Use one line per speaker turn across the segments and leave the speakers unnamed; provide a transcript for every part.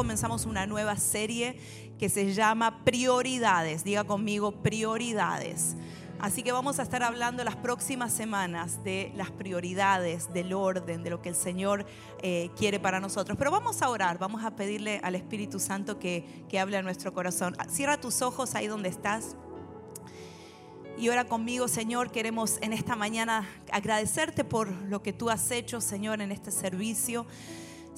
comenzamos una nueva serie que se llama Prioridades. Diga conmigo, prioridades. Así que vamos a estar hablando las próximas semanas de las prioridades, del orden, de lo que el Señor eh, quiere para nosotros. Pero vamos a orar, vamos a pedirle al Espíritu Santo que, que hable a nuestro corazón. Cierra tus ojos ahí donde estás. Y ora conmigo, Señor. Queremos en esta mañana agradecerte por lo que tú has hecho, Señor, en este servicio.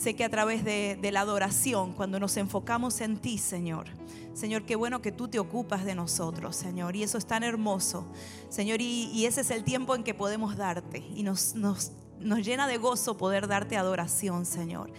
Sé que a través de, la adoración, cuando nos enfocamos en ti, Señor, Señor, qué bueno que tú te ocupas de nosotros, Señor, y eso es tan hermoso, Señor, y, ese es el tiempo en que podemos darte, y nos, nos, nos llena de gozo poder darte adoración, Señor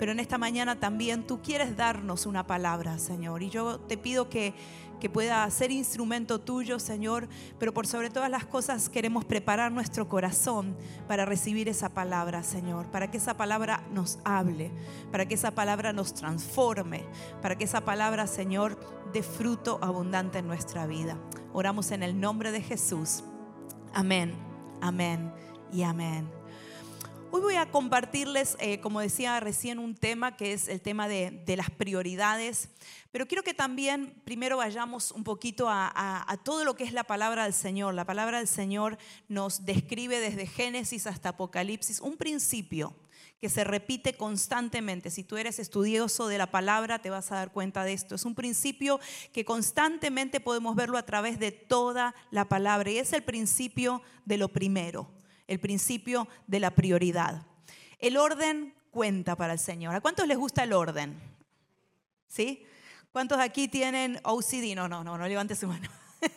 pero en esta mañana también tú quieres darnos una palabra, Señor. Y yo te pido que, que pueda ser instrumento tuyo, Señor, pero por sobre todas las cosas queremos preparar nuestro corazón para recibir esa palabra, Señor, para que esa palabra nos hable, para que esa palabra nos transforme, para que esa palabra, Señor, dé fruto abundante en nuestra vida. Oramos en el nombre de Jesús. Amén, amén y amén. Hoy voy a compartirles, eh, como decía recién, un tema que es el tema de, las prioridades, pero quiero que también primero vayamos un poquito a, todo lo que es la palabra del Señor. La palabra del Señor nos describe desde Génesis hasta Apocalipsis un principio que se repite constantemente. Si tú eres estudioso de la palabra, te vas a dar cuenta de esto. Es un principio que constantemente podemos verlo a través de toda la palabra y es el principio de lo primero el principio de la prioridad. El orden cuenta para el Señor. ¿A cuántos les gusta el orden? ¿Sí? ¿Cuántos aquí tienen OCD? No, no, no, no levante su mano.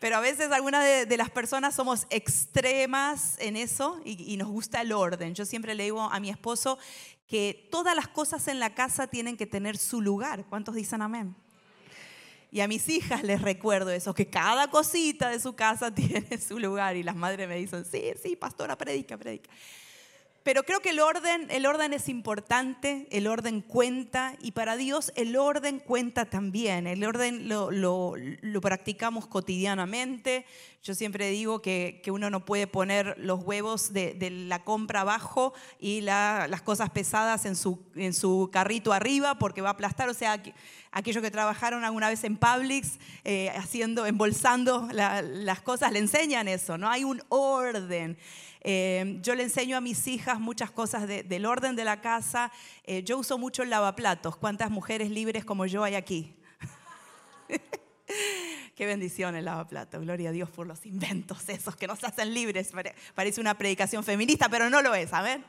Pero a veces algunas de, las personas somos extremas en eso y, y nos gusta el orden. Yo siempre le digo a mi esposo que todas las cosas en la casa tienen que tener su lugar. ¿Cuántos dicen amén? Y a mis hijas les recuerdo eso, que cada cosita de su casa tiene su lugar. Y las madres me dicen, sí, sí, pastora, predica, predica. Pero creo que el orden, el orden es importante, el orden cuenta y para Dios el orden cuenta también. El orden lo, lo, practicamos cotidianamente. Yo siempre digo que, que, uno no puede poner los huevos de, de la compra abajo y la, las cosas pesadas en su, en su carrito arriba porque va a aplastar. O sea, aquellos que trabajaron alguna vez en Publix, eh, haciendo, embolsando las cosas, le enseñan eso, ¿no? Hay un orden. Eh, yo le enseño a mis hijas muchas cosas del orden de la casa. Eh, yo uso mucho el lavaplatos. ¿Cuántas mujeres libres como yo hay aquí? Qué bendición el lavaplatos. Gloria a Dios por los inventos esos que nos hacen libres. Parece una predicación feminista, pero no lo es. Amén.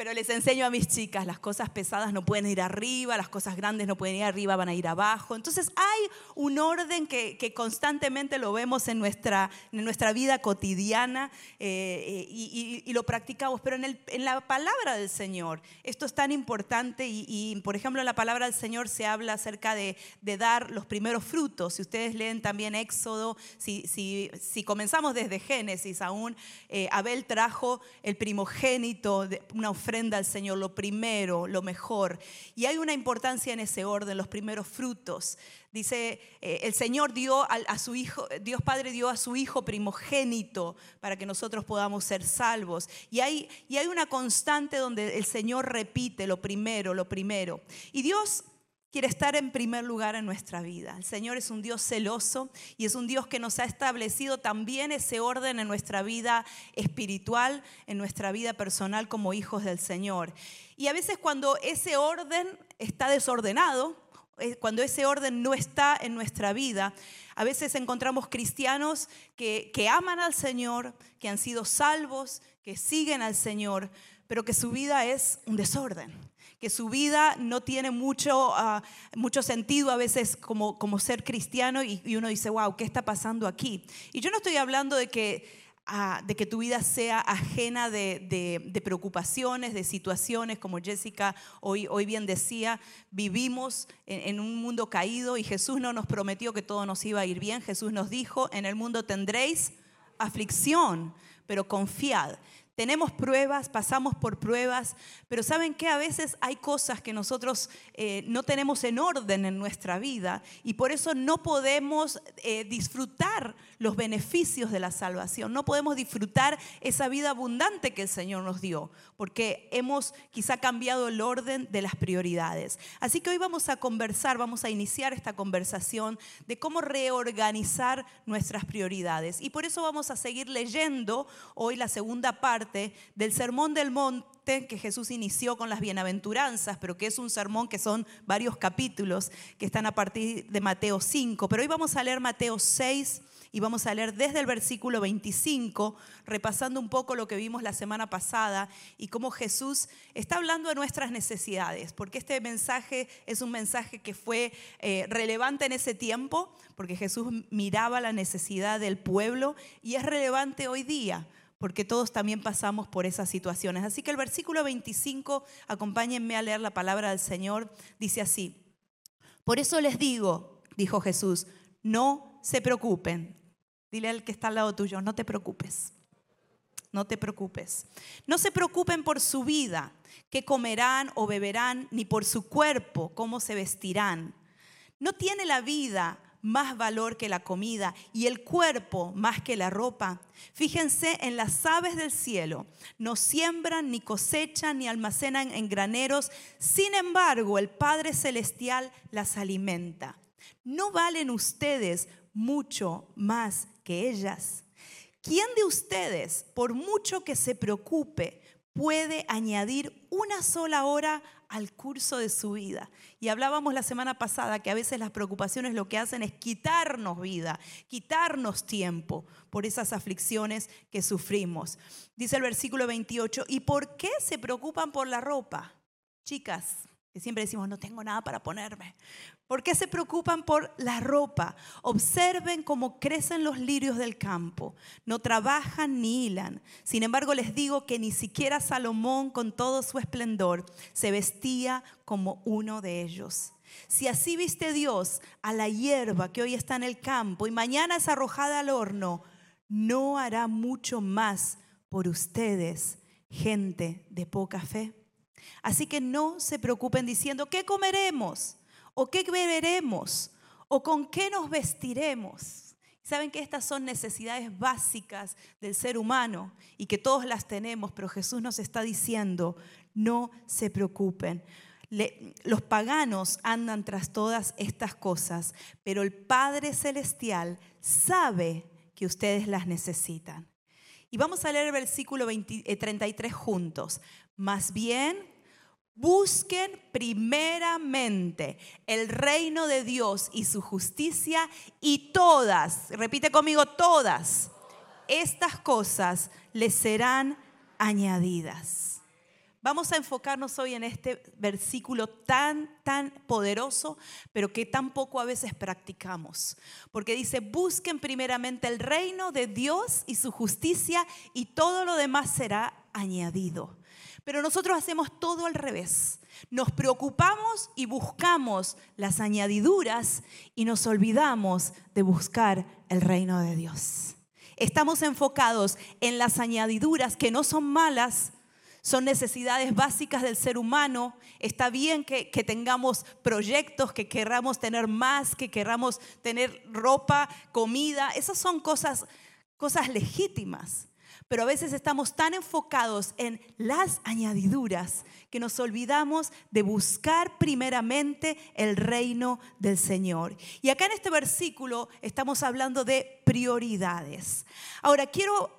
Pero les enseño a mis chicas, las cosas pesadas no pueden ir arriba, las cosas grandes no pueden ir arriba, van a ir abajo. Entonces hay un orden que, constantemente lo vemos en nuestra, en nuestra vida cotidiana eh, y, lo practicamos. Pero en, el, en, la palabra del Señor esto es tan importante y, por ejemplo en la palabra del Señor se habla acerca de, de dar los primeros frutos. Si ustedes leen también Éxodo, si, si, si comenzamos desde Génesis aún, eh, Abel trajo el primogénito, una oferta al Señor, lo primero, lo mejor. Y hay una importancia en ese orden, los primeros frutos. Dice, eh, el Señor dio a, su Hijo, Dios Padre dio a su Hijo primogénito para que nosotros podamos ser salvos. Y hay, y hay una constante donde el Señor repite lo primero, lo primero. Y Dios quiere estar en primer lugar en nuestra vida. El Señor es un Dios celoso y es un Dios que nos ha establecido también ese orden en nuestra vida espiritual, en nuestra vida personal como hijos del Señor. Y a veces cuando ese orden está desordenado, eh, cuando ese orden no está en nuestra vida, a veces encontramos cristianos que, que aman al Señor, que han sido salvos, que siguen al Señor, pero que su vida es un desorden que su vida no tiene mucho, ah, mucho sentido a veces como, como ser cristiano y, uno dice, wow, ¿qué está pasando aquí? Y yo no estoy hablando de que, ah, de que tu vida sea ajena de, de, preocupaciones, de situaciones, como Jessica hoy, hoy bien decía, vivimos en, en un mundo caído y Jesús no nos prometió que todo nos iba a ir bien, Jesús nos dijo, en el mundo tendréis aflicción, pero confiad tenemos pruebas, pasamos por pruebas, pero ¿saben qué? A veces hay cosas que nosotros eh, no tenemos en orden en nuestra vida y por eso no podemos eh, disfrutar los beneficios de la salvación, no podemos disfrutar esa vida abundante que el Señor nos dio, porque hemos quizá cambiado el orden de las prioridades. Así que hoy vamos a conversar, vamos a iniciar esta conversación de cómo reorganizar nuestras prioridades. Y por eso vamos a seguir leyendo hoy la segunda parte del Sermón del Monte que Jesús inició con las bienaventuranzas, pero que es un sermón que son varios capítulos que están a partir de Mateo 5. Pero hoy vamos a leer Mateo 6 y vamos a leer desde el versículo 25, repasando un poco lo que vimos la semana pasada y cómo Jesús está hablando de nuestras necesidades, porque este mensaje es un mensaje que fue eh, relevante en ese tiempo, porque Jesús miraba la necesidad del pueblo y es relevante hoy día porque todos también pasamos por esas situaciones. Así que el versículo 25, acompáñenme a leer la palabra del Señor, dice así, por eso les digo, dijo Jesús, no se preocupen. Dile al que está al lado tuyo, no te preocupes, no te preocupes. No se preocupen por su vida, qué comerán o beberán, ni por su cuerpo, cómo se vestirán. ¿No tiene la vida más valor que la comida y el cuerpo más que la ropa. Fíjense en las aves del cielo, no siembran, ni cosechan, ni almacenan en graneros, sin embargo el Padre Celestial las alimenta. ¿No valen ustedes mucho más que ellas? ¿Quién de ustedes, por mucho que se preocupe, puede añadir una sola hora al curso de su vida. Y hablábamos la semana pasada que a veces las preocupaciones lo que hacen es quitarnos vida, quitarnos tiempo por esas aflicciones que sufrimos. Dice el versículo 28, ¿y por qué se preocupan por la ropa? Chicas, que siempre decimos, no tengo nada para ponerme. ¿Por qué se preocupan por la ropa? Observen cómo crecen los lirios del campo. No trabajan ni hilan. Sin embargo, les digo que ni siquiera Salomón, con todo su esplendor, se vestía como uno de ellos. Si así viste Dios a la hierba que hoy está en el campo y mañana es arrojada al horno, no hará mucho más por ustedes, gente de poca fe. Así que no se preocupen diciendo, ¿qué comeremos? ¿O qué beberemos? ¿O con qué nos vestiremos? Saben que estas son necesidades básicas del ser humano y que todos las tenemos, pero Jesús nos está diciendo, no se preocupen. los paganos andan tras todas estas cosas, pero el Padre Celestial sabe que ustedes las necesitan. Y vamos a leer el versículo 33 eh, juntos. Más bien, Busquen primeramente el reino de Dios y su justicia y todas, repite conmigo, todas estas cosas les serán añadidas. Vamos a enfocarnos hoy en este versículo tan, tan poderoso, pero que tan poco a veces practicamos. Porque dice, busquen primeramente el reino de Dios y su justicia y todo lo demás será añadido. Pero nosotros hacemos todo al revés. Nos preocupamos y buscamos las añadiduras y nos olvidamos de buscar el reino de Dios. Estamos enfocados en las añadiduras que no son malas, son necesidades básicas del ser humano. Está bien que, tengamos proyectos, que querramos tener más, que querramos tener ropa, comida. Esas son cosas, cosas legítimas pero a veces estamos tan enfocados en las añadiduras que nos olvidamos de buscar primeramente el reino del Señor. Y acá en este versículo estamos hablando de prioridades. Ahora, quiero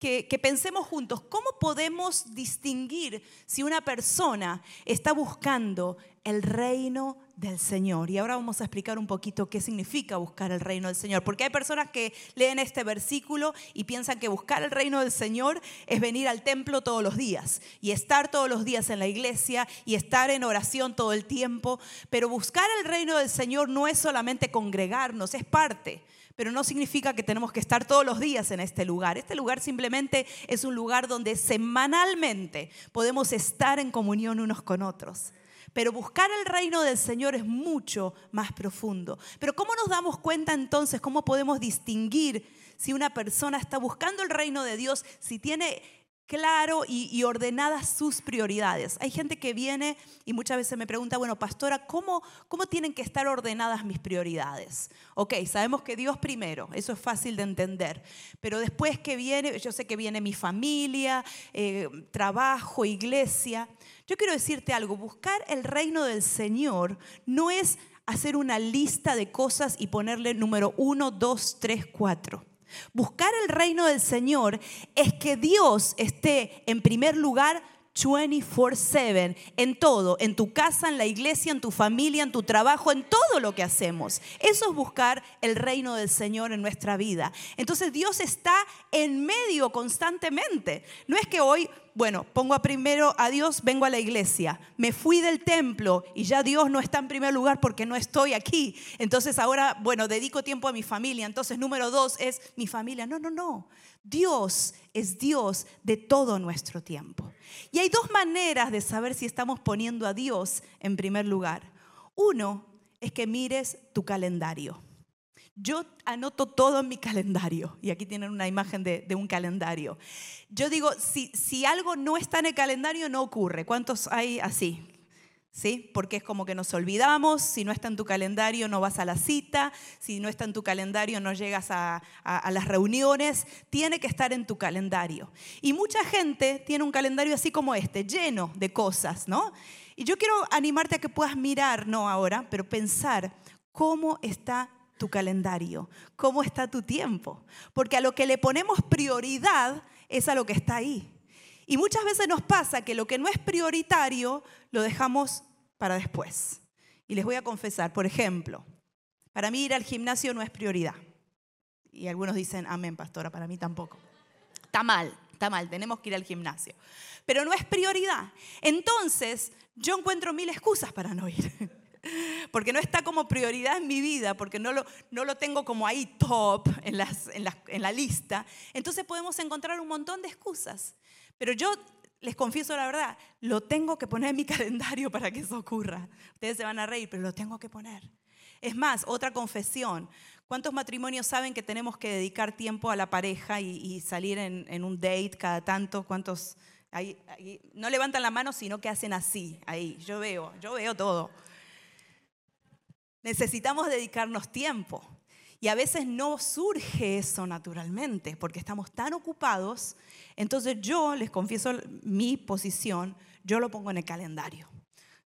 que, pensemos juntos, ¿cómo podemos distinguir si una persona está buscando el reino del Señor? Y ahora vamos a explicar un poquito qué significa buscar el reino del Señor, porque hay personas que leen este versículo y piensan que buscar el reino del Señor es venir al templo todos los días y estar todos los días en la iglesia y estar en oración todo el tiempo, pero buscar el reino del Señor no es solamente congregarnos, es parte pero no significa que tenemos que estar todos los días en este lugar. Este lugar simplemente es un lugar donde semanalmente podemos estar en comunión unos con otros. Pero buscar el reino del Señor es mucho más profundo. Pero ¿cómo nos damos cuenta entonces, cómo podemos distinguir si una persona está buscando el reino de Dios, si tiene claro y, ordenadas sus prioridades. Hay gente que viene y muchas veces me pregunta, bueno, pastora, ¿cómo, ¿cómo tienen que estar ordenadas mis prioridades? Ok, sabemos que Dios primero, eso es fácil de entender, pero después que viene, yo sé que viene mi familia, eh, trabajo, iglesia. Yo quiero decirte algo, buscar el reino del Señor no es hacer una lista de cosas y ponerle número uno, dos, tres, cuatro. Buscar el reino del Señor es que Dios esté en primer lugar 24/7 en todo, en tu casa, en la iglesia, en tu familia, en tu trabajo, en todo lo que hacemos. Eso es buscar el reino del Señor en nuestra vida. Entonces Dios está en medio constantemente. No es que hoy, bueno, pongo primero a Dios, vengo a la iglesia, me fui del templo y ya Dios no está en primer lugar porque no estoy aquí. Entonces ahora, bueno, dedico tiempo a mi familia. Entonces número dos es mi familia. No, no, no. Dios es Dios de todo nuestro tiempo. Y hay dos maneras de saber si estamos poniendo a Dios en primer lugar. Uno es que mires tu calendario. Yo anoto todo en mi calendario y aquí tienen una imagen de, un calendario. Yo digo, si, si algo no está en el calendario, no ocurre. ¿Cuántos hay así? ¿sí? Porque es como que nos olvidamos, si no está en tu calendario no vas a la cita, si no está en tu calendario no llegas a, las reuniones, tiene que estar en tu calendario. Y mucha gente tiene un calendario así como este, lleno de cosas, ¿no? Y yo quiero animarte a que puedas mirar, no ahora, pero pensar cómo está tu calendario, cómo está tu tiempo, porque a lo que le ponemos prioridad es a lo que está ahí. Y muchas veces nos pasa que lo que no es prioritario lo dejamos para después. Y les voy a confesar, por ejemplo, para mí ir al gimnasio no es prioridad. Y algunos dicen, amén, pastora, para mí tampoco. Está mal, está mal, tenemos que ir al gimnasio. Pero no es prioridad. Entonces, yo encuentro mil excusas para no ir. Porque no está como prioridad en mi vida, porque no lo, no lo tengo como ahí top en, las, en, en la lista. Entonces podemos encontrar un montón de excusas. Pero yo les confieso la verdad, lo tengo que poner en mi calendario para que eso ocurra. Ustedes se van a reír, pero lo tengo que poner. Es más, otra confesión. ¿Cuántos matrimonios saben que tenemos que dedicar tiempo a la pareja y, salir en, un date cada tanto? ¿Cuántos? no levantan la mano, sino que hacen así, ahí. Yo veo, yo veo todo. Necesitamos dedicarnos tiempo. Y a veces no surge eso naturalmente, porque estamos tan ocupados. Entonces yo, les confieso mi posición, yo lo pongo en el calendario.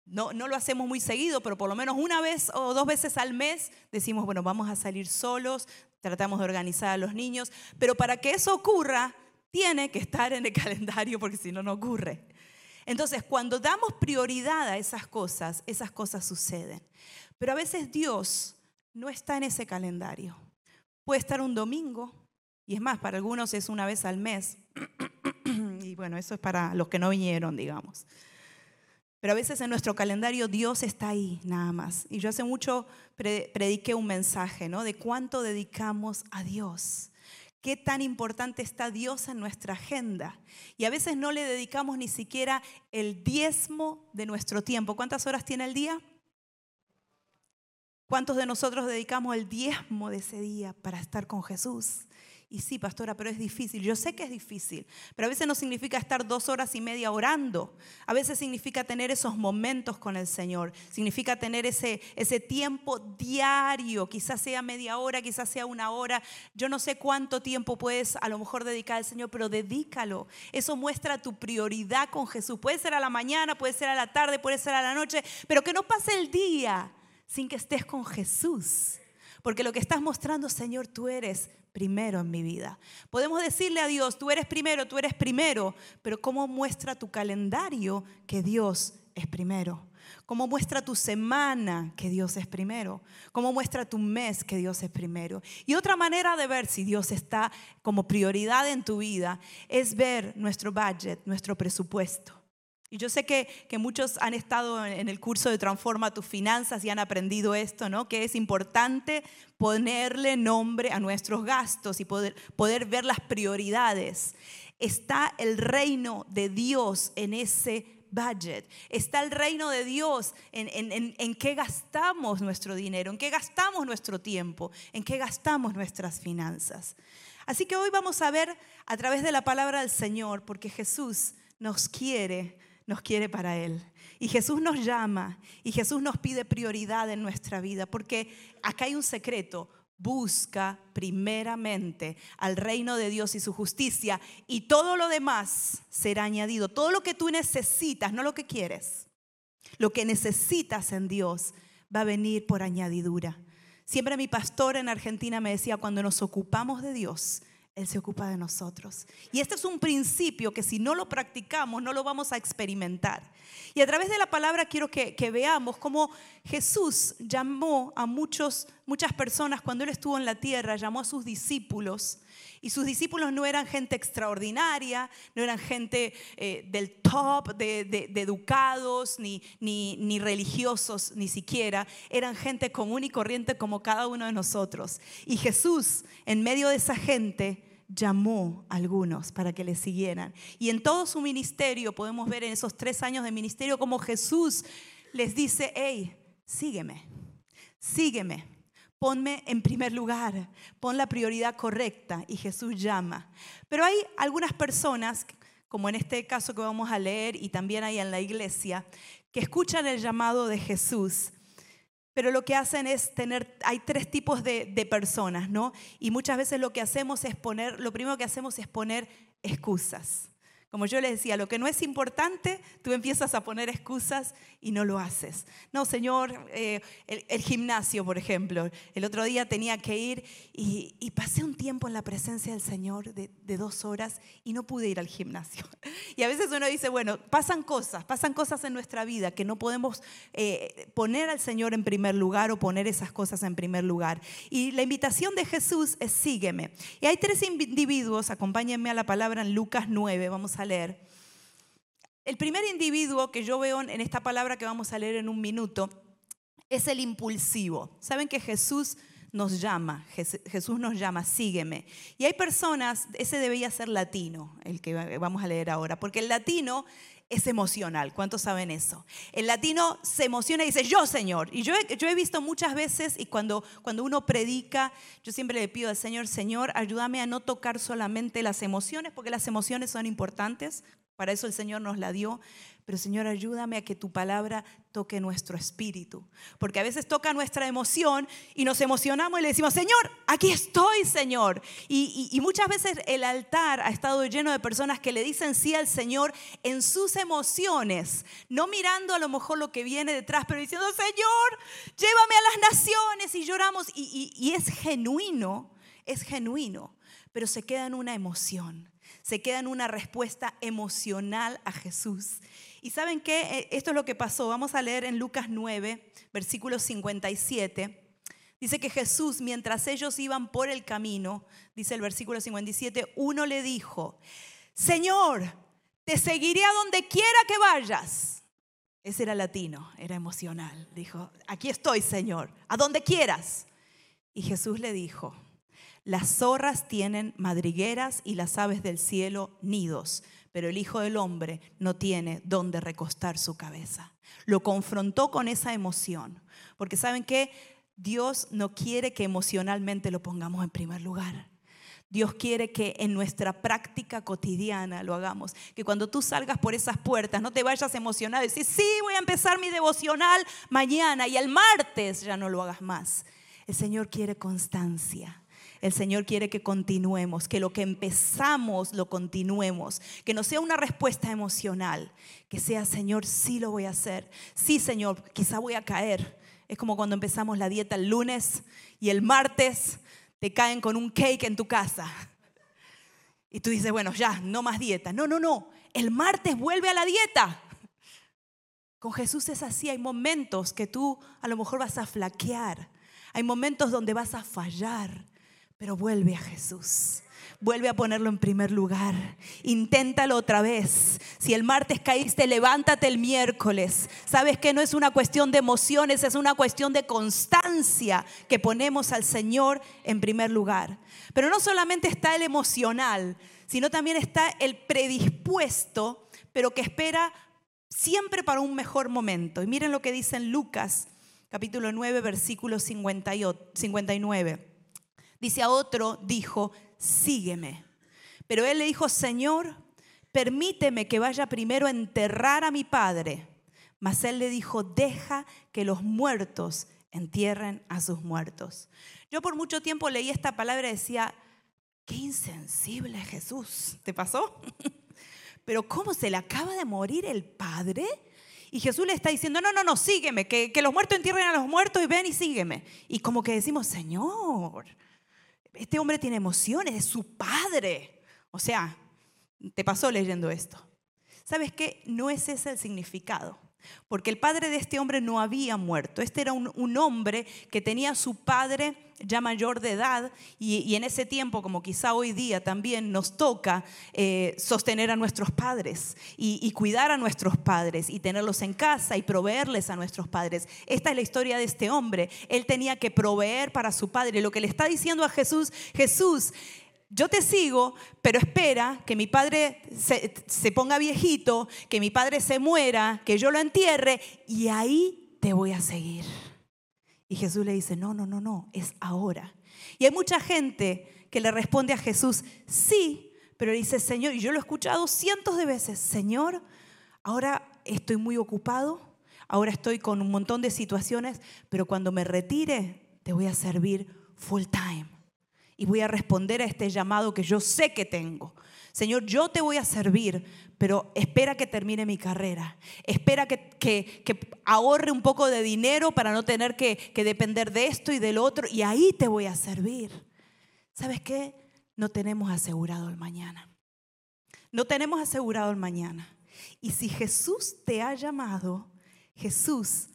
No, no lo hacemos muy seguido, pero por lo menos una vez o dos veces al mes decimos, bueno, vamos a salir solos, tratamos de organizar a los niños, pero para que eso ocurra, tiene que estar en el calendario porque si no, no ocurre. Entonces, cuando damos prioridad a esas cosas, esas cosas suceden. Pero a veces Dios no está en ese calendario. Puede estar un domingo, y es más, para algunos es una vez al mes. y bueno, eso es para los que no vinieron, digamos. Pero a veces en nuestro calendario Dios está ahí, nada más. Y yo hace mucho prediqué un mensaje, ¿no? De cuánto dedicamos a Dios. Qué tan importante está Dios en nuestra agenda. Y a veces no le dedicamos ni siquiera el diezmo de nuestro tiempo. ¿Cuántas horas tiene el día? ¿Cuántos de nosotros dedicamos el diezmo de ese día para estar con Jesús? Y sí, pastora, pero es difícil. Yo sé que es difícil, pero a veces no significa estar dos horas y media orando. A veces significa tener esos momentos con el Señor. Significa tener ese, ese tiempo diario. Quizás sea media hora, quizás sea una hora. Yo no sé cuánto tiempo puedes a lo mejor dedicar al Señor, pero dedícalo. Eso muestra tu prioridad con Jesús. Puede ser a la mañana, puede ser a la tarde, puede ser a la noche, pero que no pase el día sin que estés con Jesús. Porque lo que estás mostrando, Señor, tú eres primero en mi vida. Podemos decirle a Dios, tú eres primero, tú eres primero, pero ¿cómo muestra tu calendario que Dios es primero? ¿Cómo muestra tu semana que Dios es primero? ¿Cómo muestra tu mes que Dios es primero? Y otra manera de ver si Dios está como prioridad en tu vida es ver nuestro budget, nuestro presupuesto. Y yo sé que, muchos han estado en el curso de Transforma tus finanzas y han aprendido esto, ¿no? Que es importante ponerle nombre a nuestros gastos y poder, poder ver las prioridades. Está el reino de Dios en ese budget. Está el reino de Dios en, en, en, qué gastamos nuestro dinero, en qué gastamos nuestro tiempo, en qué gastamos nuestras finanzas. Así que hoy vamos a ver a través de la palabra del Señor, porque Jesús nos quiere, nos quiere para Él. Y Jesús nos llama y Jesús nos pide prioridad en nuestra vida, porque acá hay un secreto. Busca primeramente al reino de Dios y su justicia y todo lo demás será añadido. Todo lo que tú necesitas, no lo que quieres. Lo que necesitas en Dios va a venir por añadidura. Siempre mi pastor en Argentina me decía, cuando nos ocupamos de Dios, él se ocupa de nosotros. Y este es un principio que si no lo practicamos, no lo vamos a experimentar. Y a través de la palabra quiero que, veamos cómo Jesús llamó a muchos, muchas personas cuando Él estuvo en la tierra, llamó a sus discípulos. Y sus discípulos no eran gente extraordinaria, no eran gente eh, del top, de, educados, ni, ni, ni religiosos, ni siquiera. Eran gente común y corriente como cada uno de nosotros. Y Jesús, en medio de esa gente, llamó a algunos para que le siguieran. Y en todo su ministerio podemos ver en esos tres años de ministerio como Jesús les dice, hey, sígueme, sígueme, ponme en primer lugar, pon la prioridad correcta. Y Jesús llama. Pero hay algunas personas, como en este caso que vamos a leer y también hay en la iglesia, que escuchan el llamado de Jesús pero lo que hacen es tener, hay tres tipos de, de, personas, ¿no? Y muchas veces lo que hacemos es poner, lo primero que hacemos es poner excusas. Como yo les decía, lo que no es importante, tú empiezas a poner excusas y no lo haces. No, Señor, eh, el, gimnasio, por ejemplo. El otro día tenía que ir y, pasé un tiempo en la presencia del Señor de, dos horas y no pude ir al gimnasio. Y a veces uno dice, bueno, pasan cosas, pasan cosas en nuestra vida que no podemos eh, poner al Señor en primer lugar o poner esas cosas en primer lugar. Y la invitación de Jesús es sígueme. Y hay tres individuos, acompáñenme a la palabra en Lucas 9, vamos a leer. El primer individuo que yo veo en esta palabra que vamos a leer en un minuto es el impulsivo. Saben que Jesús nos llama, Jesús nos llama, sígueme. Y hay personas, ese debería ser latino, el que vamos a leer ahora, porque el latino es emocional. ¿Cuántos saben eso? El latino se emociona y dice, yo Señor. Y yo yo he visto muchas veces y cuando, cuando uno predica, yo siempre le pido al Señor, Señor, ayúdame a no tocar solamente las emociones, porque las emociones son importantes, para eso el Señor nos la dio. Pero Señor, ayúdame a que tu palabra toque nuestro espíritu. Porque a veces toca nuestra emoción y nos emocionamos y le decimos, Señor, aquí estoy, Señor. Y, muchas veces el altar ha estado lleno de personas que le dicen sí al Señor en sus emociones, no mirando a lo mejor lo que viene detrás, pero diciendo, Señor, llévame a las naciones y lloramos. y es genuino, es genuino, pero se queda en una emoción se queda en una respuesta emocional a Jesús. Y saben qué, eh, esto es lo que pasó. Vamos a leer en Lucas 9, versículo 57. Dice que Jesús, mientras ellos iban por el camino, dice el versículo 57, uno le dijo, Señor, te seguiré a donde quiera que vayas. Ese era latino, era emocional. Dijo, aquí estoy, Señor, a donde quieras. Y Jesús le dijo, las zorras tienen madrigueras y las aves del cielo nidos, pero el Hijo del Hombre no tiene dónde recostar su cabeza. Lo confrontó con esa emoción, porque saben que Dios no quiere que emocionalmente lo pongamos en primer lugar. Dios quiere que en nuestra práctica cotidiana lo hagamos. Que cuando tú salgas por esas puertas no te vayas emocionado y decir, sí, voy a empezar mi devocional mañana y el martes ya no lo hagas más. El Señor quiere constancia. El Señor quiere que continuemos, que lo que empezamos lo continuemos, que no sea una respuesta emocional, que sea, Señor, sí lo voy a hacer, sí, Señor, quizá voy a caer. Es como cuando empezamos la dieta el lunes y el martes te caen con un cake en tu casa. Y tú dices, bueno, ya, no más dieta. No, no, no. El martes vuelve a la dieta. Con Jesús es así. Hay momentos que tú a lo mejor vas a flaquear. Hay momentos donde vas a fallar. Pero vuelve a Jesús. Vuelve a ponerlo en primer lugar. Inténtalo otra vez. Si el martes caíste, levántate el miércoles. Sabes que no es una cuestión de emociones, es una cuestión de constancia que ponemos al Señor en primer lugar. Pero no solamente está el emocional, sino también está el predispuesto, pero que espera siempre para un mejor momento. Y miren lo que dice en Lucas capítulo 9, versículo 59. Dice a otro, dijo, sígueme. Pero él le dijo, Señor, permíteme que vaya primero a enterrar a mi padre. Mas él le dijo, deja que los muertos entierren a sus muertos. Yo por mucho tiempo leí esta palabra y decía, qué insensible Jesús. ¿Te pasó? Pero ¿cómo se le acaba de morir el padre? Y Jesús le está diciendo, no, no, no, sígueme, que, que los muertos entierren a los muertos y ven y sígueme. Y como que decimos, Señor, este hombre tiene emociones, es su padre. O sea, te pasó leyendo esto. ¿Sabes qué? No es ese el significado. Porque el padre de este hombre no había muerto. Este era un, hombre que tenía a su padre ya mayor de edad y, en ese tiempo, como quizá hoy día también nos toca eh, sostener a nuestros padres y, y, cuidar a nuestros padres y tenerlos en casa y proveerles a nuestros padres. Esta es la historia de este hombre. Él tenía que proveer para su padre. Lo que le está diciendo a Jesús, Jesús, yo te sigo, pero espera que mi padre se, ponga viejito, que mi padre se muera, que yo lo entierre y ahí te voy a seguir. Y Jesús le dice, no, no, no, no, es ahora. Y hay mucha gente que le responde a Jesús, sí, pero dice, Señor, y yo lo he escuchado cientos de veces, Señor, ahora estoy muy ocupado, ahora estoy con un montón de situaciones, pero cuando me retire, te voy a servir full time y voy a responder a este llamado que yo sé que tengo. Señor, yo te voy a servir, pero espera que termine mi carrera. Espera que, que, ahorre un poco de dinero para no tener que, que depender de esto y del otro. Y ahí te voy a servir. ¿Sabes qué? No tenemos asegurado el mañana. No tenemos asegurado el mañana. Y si Jesús te ha llamado, Jesús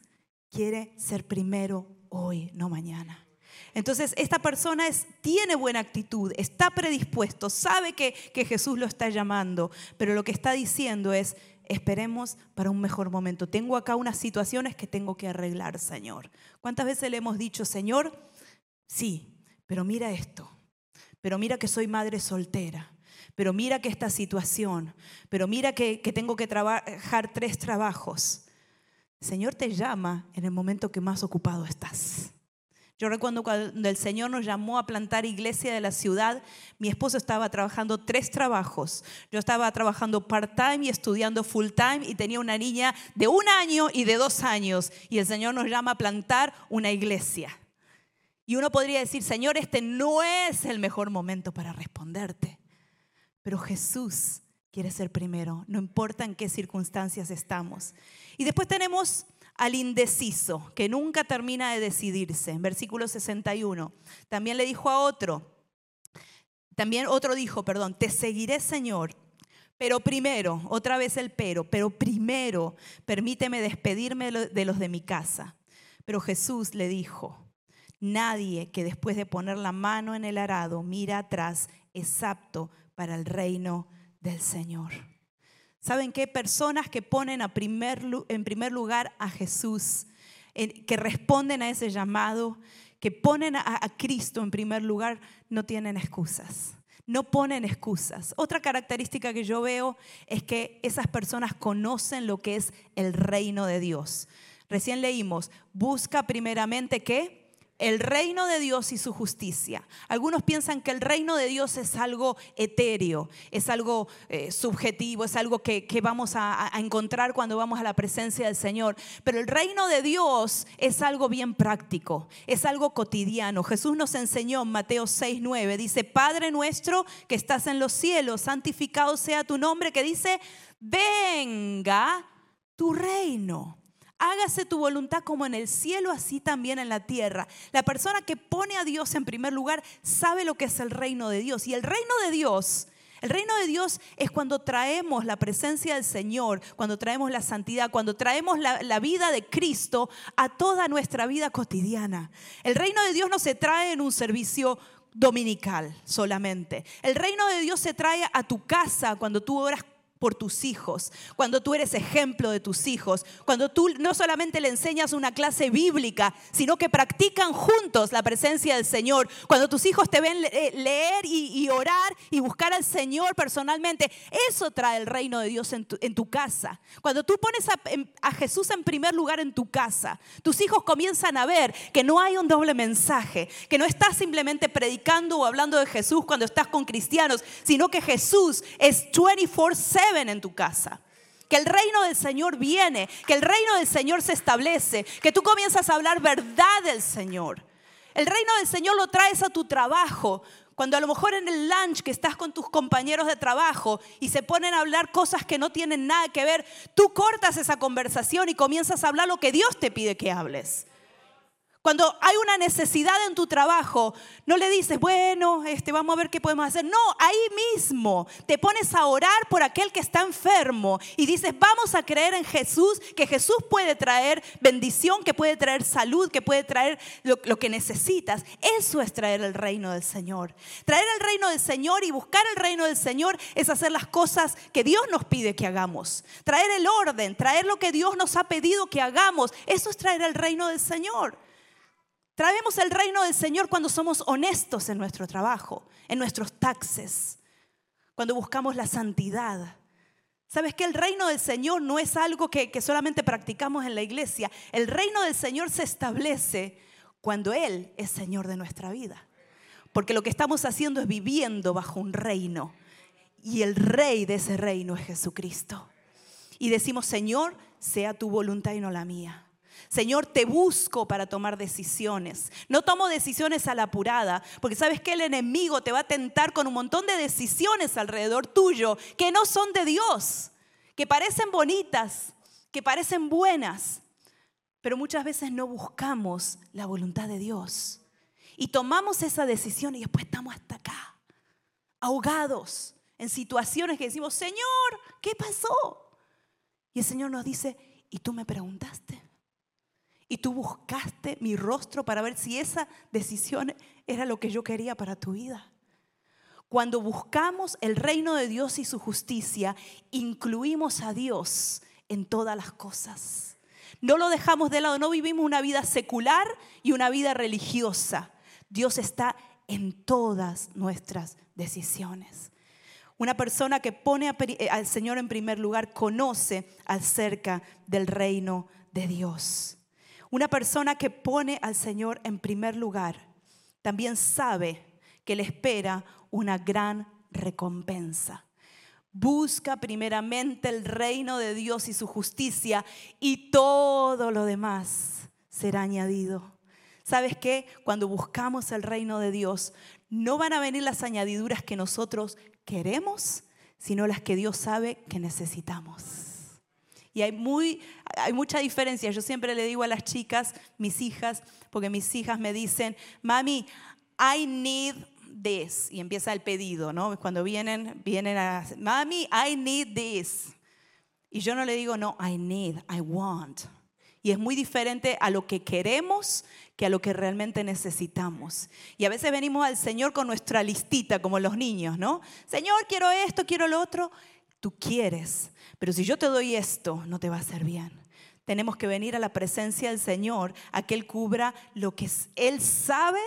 quiere ser primero hoy, no mañana. Entonces, esta persona tiene buena actitud, está predispuesto, sabe que, Jesús lo está llamando, pero lo que está diciendo es, esperemos para un mejor momento. Tengo acá unas situaciones que tengo que arreglar, Señor. ¿Cuántas veces le hemos dicho, Señor? Sí, pero mira esto, pero mira que soy madre soltera, pero mira que esta situación, pero mira que tengo que trabajar tres trabajos. Señor te llama en el momento que más ocupado estás. Yo recuerdo cuando el Señor nos llamó a plantar iglesia de la ciudad, mi esposo estaba trabajando tres trabajos. Yo estaba trabajando part-time y estudiando full-time y tenía una niña de un año y de dos años. Y el Señor nos llama a plantar una iglesia. Y uno podría decir, Señor, este no es el mejor momento para responderte. Pero Jesús quiere ser primero, no importa en qué circunstancias estamos. Y después tenemos al indeciso, que nunca termina de decidirse. Versículo 61. También le dijo a otro, también otro dijo, perdón, te seguiré Señor, pero primero, otra vez el pero, pero primero permíteme despedirme de los de mi casa. Pero Jesús le dijo, nadie que después de poner la mano en el arado mira atrás es apto para el reino del Señor. ¿Saben qué? Personas que ponen a primer, en primer lugar a Jesús, que responden a ese llamado, que ponen a, a Cristo en primer lugar, no tienen excusas. No ponen excusas. Otra característica que yo veo es que esas personas conocen lo que es el reino de Dios. Recién leímos, busca primeramente qué? El reino de Dios y su justicia. Algunos piensan que el reino de Dios es algo etéreo, es algo eh, subjetivo, es algo que, vamos a, a, encontrar cuando vamos a la presencia del Señor. Pero el reino de Dios es algo bien práctico, es algo cotidiano. Jesús nos enseñó en Mateo 6, 9, dice, Padre nuestro que estás en los cielos, santificado sea tu nombre, que dice, venga tu reino hágase tu voluntad como en el cielo, así también en la tierra. La persona que pone a Dios en primer lugar sabe lo que es el reino de Dios. Y el reino de Dios, el reino de Dios es cuando traemos la presencia del Señor, cuando traemos la santidad, cuando traemos la, vida de Cristo a toda nuestra vida cotidiana. El reino de Dios no se trae en un servicio dominical solamente. El reino de Dios se trae a tu casa cuando tú oras por tus hijos, cuando tú eres ejemplo de tus hijos, cuando tú no solamente le enseñas una clase bíblica, sino que practican juntos la presencia del Señor, cuando tus hijos te ven eh, leer y, orar y buscar al Señor personalmente, eso trae el reino de Dios en tu, casa. Cuando tú pones a Jesús en primer lugar en tu casa, tus hijos comienzan a ver que no hay un doble mensaje, que no estás simplemente predicando o hablando de Jesús cuando estás con cristianos, sino que Jesús es 24/7 en tu casa. Que el reino del Señor viene, que el reino del Señor se establece, que tú comienzas a hablar verdad del Señor. El reino del Señor lo traes a tu trabajo. Cuando a lo mejor en el lunch que estás con tus compañeros de trabajo y se ponen a hablar cosas que no tienen nada que ver, tú cortas esa conversación y comienzas a hablar lo que Dios te pide que hables. Cuando hay una necesidad en tu trabajo, no le dices, bueno, este, vamos a ver qué podemos hacer. No, ahí mismo te pones a orar por aquel que está enfermo y dices, vamos a creer en Jesús, que Jesús puede traer bendición, que puede traer salud, que puede traer lo, lo que necesitas. Eso es traer el reino del Señor. Traer el reino del Señor y buscar el reino del Señor es hacer las cosas que Dios nos pide que hagamos. Traer el orden, traer lo que Dios nos ha pedido que hagamos. Eso es traer el reino del Señor. Traemos el reino del Señor cuando somos honestos en nuestro trabajo, en nuestros taxes, cuando buscamos la santidad. ¿Sabes que el reino del Señor no es algo que, que, solamente practicamos en la iglesia? El reino del Señor se establece cuando Él es Señor de nuestra vida. Porque lo que estamos haciendo es viviendo bajo un reino. Y el rey de ese reino es Jesucristo. Y decimos, Señor, sea tu voluntad y no la mía. Señor, te busco para tomar decisiones. No tomo decisiones a la apurada, porque sabes que el enemigo te va a tentar con un montón de decisiones alrededor tuyo que no son de Dios, que parecen bonitas, que parecen buenas, pero muchas veces no buscamos la voluntad de Dios. Y tomamos esa decisión y después estamos hasta acá, ahogados en situaciones que decimos, Señor, ¿qué pasó? Y el Señor nos dice, ¿y tú me preguntaste? Y tú buscaste mi rostro para ver si esa decisión era lo que yo quería para tu vida. Cuando buscamos el reino de Dios y su justicia, incluimos a Dios en todas las cosas. No lo dejamos de lado, no vivimos una vida secular y una vida religiosa. Dios está en todas nuestras decisiones. Una persona que pone al Señor en primer lugar conoce acerca del reino de Dios. Una persona que pone al Señor en primer lugar también sabe que le espera una gran recompensa. Busca primeramente el reino de Dios y su justicia y todo lo demás será añadido. ¿Sabes qué? Cuando buscamos el reino de Dios, no van a venir las añadiduras que nosotros queremos, sino las que Dios sabe que necesitamos. Y hay, muy, hay mucha diferencia. Yo siempre le digo a las chicas, mis hijas, porque mis hijas me dicen, mami, I need this. Y empieza el pedido, ¿no? Cuando vienen, vienen a, mami, I need this. Y yo no le digo, no, I need, I want. Y es muy diferente a lo que queremos que a lo que realmente necesitamos. Y a veces venimos al Señor con nuestra listita, como los niños, ¿no? Señor, quiero esto, quiero lo otro. Tú quieres, pero si yo te doy esto, no te va a hacer bien. Tenemos que venir a la presencia del Señor a que Él cubra lo que Él sabe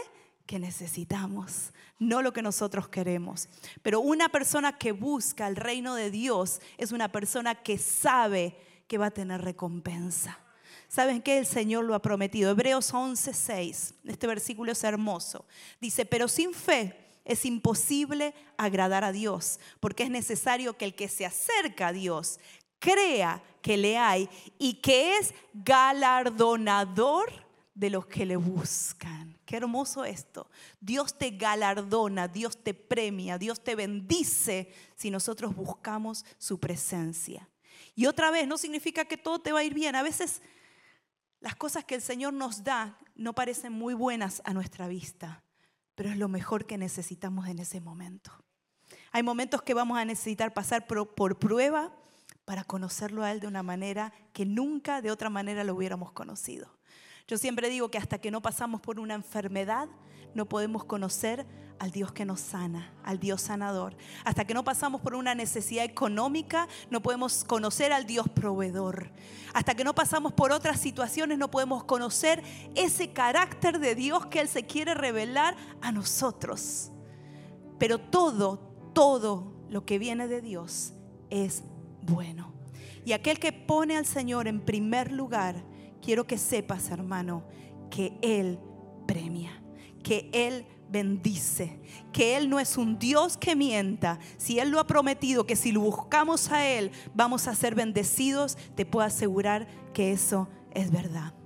que necesitamos, no lo que nosotros queremos. Pero una persona que busca el reino de Dios es una persona que sabe que va a tener recompensa. ¿Saben qué? El Señor lo ha prometido. Hebreos 11:6. Este versículo es hermoso. Dice, pero sin fe es imposible agradar a Dios, porque es necesario que el que se acerca a Dios crea que le hay y que es galardonador de los que le buscan. Qué hermoso esto. Dios te galardona, Dios te premia, Dios te bendice si nosotros buscamos su presencia. Y otra vez, no significa que todo te va a ir bien. A veces las cosas que el Señor nos da no parecen muy buenas a nuestra vista pero es lo mejor que necesitamos en ese momento. Hay momentos que vamos a necesitar pasar por, prueba para conocerlo a Él de una manera que nunca de otra manera lo hubiéramos conocido. Yo siempre digo que hasta que no pasamos por una enfermedad, no podemos conocer al Dios que nos sana, al Dios sanador. Hasta que no pasamos por una necesidad económica, no podemos conocer al Dios proveedor. Hasta que no pasamos por otras situaciones, no podemos conocer ese carácter de Dios que Él se quiere revelar a nosotros. Pero todo, todo lo que viene de Dios es bueno. Y aquel que pone al Señor en primer lugar, quiero que sepas, hermano, que Él premia, que Él bendice, que Él no es un Dios que mienta. Si Él lo ha prometido, que si lo buscamos a Él vamos a ser bendecidos, te puedo asegurar que eso es verdad.